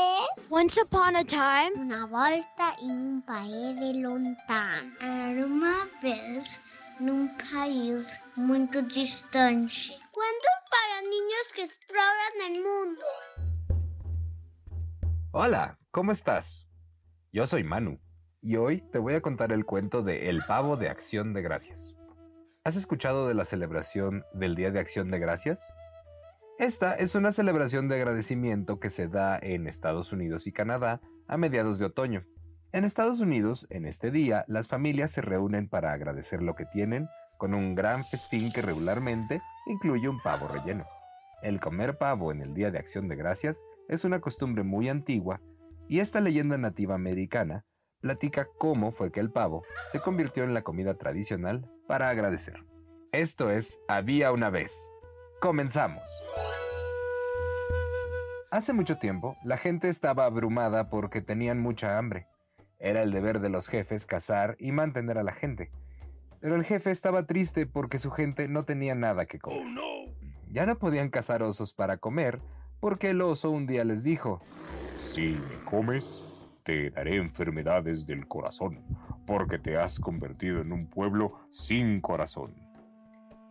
Vez Once upon a time, una volta em um país lontano. Era uma vez num país muito distante. Cuentos para niños que exploran el mundo. Hola, ¿cómo estás? Yo soy Manu y hoy te voy a contar el cuento de El pavo de Acción de Gracias. ¿Has escuchado de la celebración del Día de Acción de Gracias? Esta es una celebración de agradecimiento que se da en Estados Unidos y Canadá a mediados de otoño. En Estados Unidos, en este día, las familias se reúnen para agradecer lo que tienen con un gran festín que regularmente incluye un pavo relleno. El comer pavo en el Día de Acción de Gracias es una costumbre muy antigua y esta leyenda nativa americana platica cómo fue que el pavo se convirtió en la comida tradicional para agradecer. Esto es Había una vez. Comenzamos. Hace mucho tiempo, la gente estaba abrumada porque tenían mucha hambre. Era el deber de los jefes cazar y mantener a la gente. Pero el jefe estaba triste porque su gente no tenía nada que comer. Ya no podían cazar osos para comer porque el oso un día les dijo, Si me comes, te daré enfermedades del corazón, porque te has convertido en un pueblo sin corazón.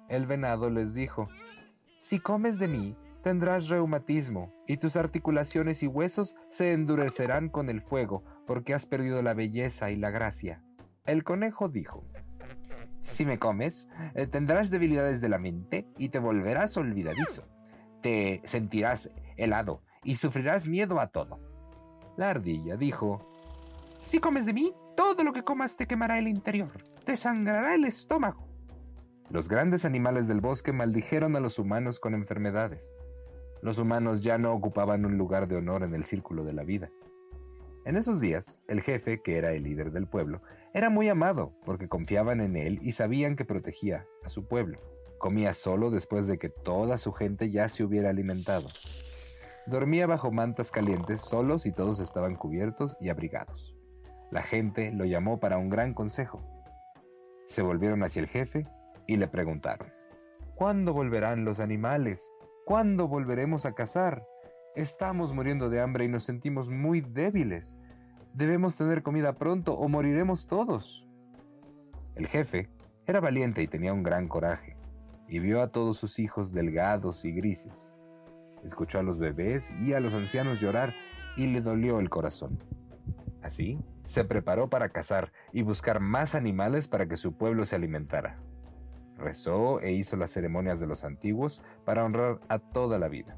El venado les dijo, Si comes de mí, tendrás reumatismo, y tus articulaciones y huesos se endurecerán con el fuego, porque has perdido la belleza y la gracia. El conejo dijo, Si me comes, eh, tendrás debilidades de la mente y te volverás olvidadizo. Te sentirás helado y sufrirás miedo a todo. La ardilla dijo, Si comes de mí, todo lo que comas te quemará el interior, te sangrará el estómago. Los grandes animales del bosque maldijeron a los humanos con enfermedades. Los humanos ya no ocupaban un lugar de honor en el círculo de la vida. En esos días, el jefe, que era el líder del pueblo, era muy amado porque confiaban en él y sabían que protegía a su pueblo. Comía solo después de que toda su gente ya se hubiera alimentado. Dormía bajo mantas calientes solos y todos estaban cubiertos y abrigados. La gente lo llamó para un gran consejo. Se volvieron hacia el jefe y le preguntaron, ¿Cuándo volverán los animales? ¿Cuándo volveremos a cazar? Estamos muriendo de hambre y nos sentimos muy débiles. Debemos tener comida pronto o moriremos todos. El jefe era valiente y tenía un gran coraje, y vio a todos sus hijos delgados y grises. Escuchó a los bebés y a los ancianos llorar y le dolió el corazón. Así, se preparó para cazar y buscar más animales para que su pueblo se alimentara. Rezó e hizo las ceremonias de los antiguos para honrar a toda la vida.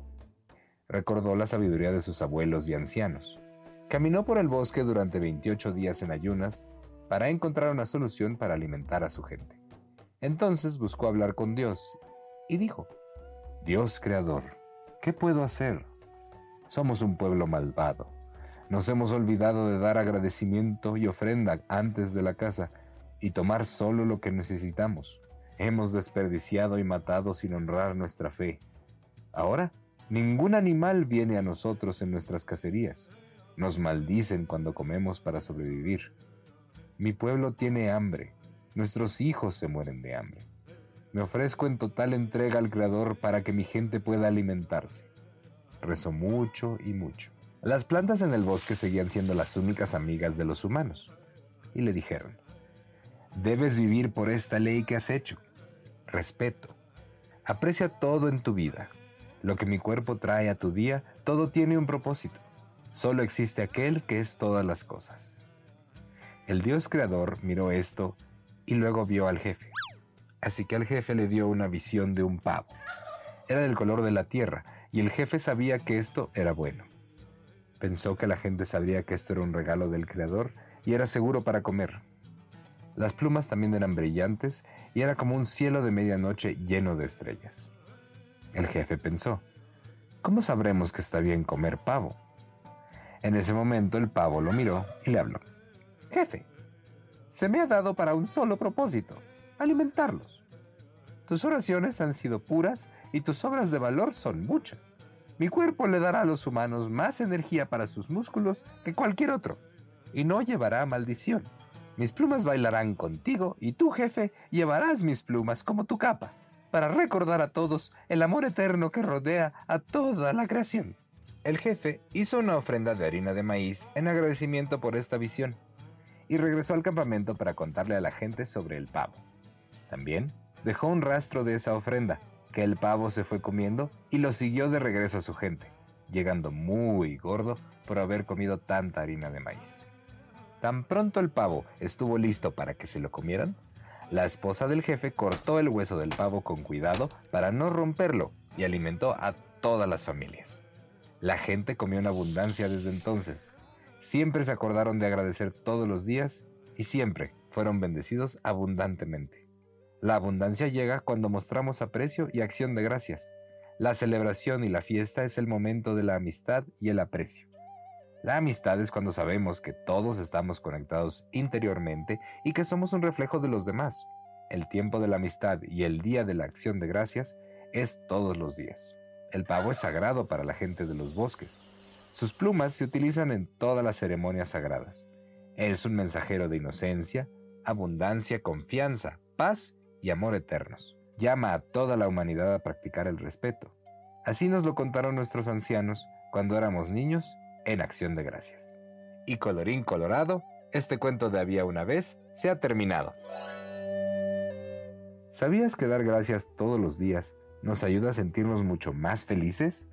Recordó la sabiduría de sus abuelos y ancianos. Caminó por el bosque durante 28 días en ayunas para encontrar una solución para alimentar a su gente. Entonces buscó hablar con Dios y dijo, Dios Creador, ¿qué puedo hacer? Somos un pueblo malvado. Nos hemos olvidado de dar agradecimiento y ofrenda antes de la casa y tomar solo lo que necesitamos. Hemos desperdiciado y matado sin honrar nuestra fe. Ahora, ningún animal viene a nosotros en nuestras cacerías. Nos maldicen cuando comemos para sobrevivir. Mi pueblo tiene hambre. Nuestros hijos se mueren de hambre. Me ofrezco en total entrega al Creador para que mi gente pueda alimentarse. Rezó mucho y mucho. Las plantas en el bosque seguían siendo las únicas amigas de los humanos. Y le dijeron, debes vivir por esta ley que has hecho. Respeto. Aprecia todo en tu vida. Lo que mi cuerpo trae a tu día, todo tiene un propósito. Solo existe aquel que es todas las cosas. El Dios creador miró esto y luego vio al jefe. Así que al jefe le dio una visión de un pavo. Era del color de la tierra y el jefe sabía que esto era bueno. Pensó que la gente sabría que esto era un regalo del creador y era seguro para comer. Las plumas también eran brillantes y era como un cielo de medianoche lleno de estrellas. El jefe pensó, ¿cómo sabremos que está bien comer pavo? En ese momento el pavo lo miró y le habló. Jefe, se me ha dado para un solo propósito, alimentarlos. Tus oraciones han sido puras y tus obras de valor son muchas. Mi cuerpo le dará a los humanos más energía para sus músculos que cualquier otro, y no llevará maldición. Mis plumas bailarán contigo y tú, jefe, llevarás mis plumas como tu capa, para recordar a todos el amor eterno que rodea a toda la creación. El jefe hizo una ofrenda de harina de maíz en agradecimiento por esta visión y regresó al campamento para contarle a la gente sobre el pavo. También dejó un rastro de esa ofrenda que el pavo se fue comiendo y lo siguió de regreso a su gente, llegando muy gordo por haber comido tanta harina de maíz. Tan pronto el pavo estuvo listo para que se lo comieran, la esposa del jefe cortó el hueso del pavo con cuidado para no romperlo y alimentó a todas las familias. La gente comió en abundancia desde entonces. Siempre se acordaron de agradecer todos los días y siempre fueron bendecidos abundantemente. La abundancia llega cuando mostramos aprecio y acción de gracias. La celebración y la fiesta es el momento de la amistad y el aprecio. La amistad es cuando sabemos que todos estamos conectados interiormente y que somos un reflejo de los demás. El tiempo de la amistad y el día de la acción de gracias es todos los días. El pavo es sagrado para la gente de los bosques. Sus plumas se utilizan en todas las ceremonias sagradas. Es un mensajero de inocencia, abundancia, confianza, paz y amor eternos. Llama a toda la humanidad a practicar el respeto. Así nos lo contaron nuestros ancianos cuando éramos niños en acción de gracias. Y colorín colorado, este cuento de había una vez se ha terminado. ¿Sabías que dar gracias todos los días nos ayuda a sentirnos mucho más felices?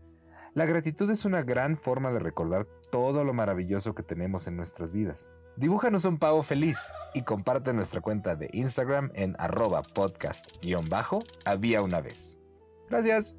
La gratitud es una gran forma de recordar todo lo maravilloso que tenemos en nuestras vidas. Dibújanos un pavo feliz y comparte nuestra cuenta de Instagram en arroba podcast-había una vez. Gracias.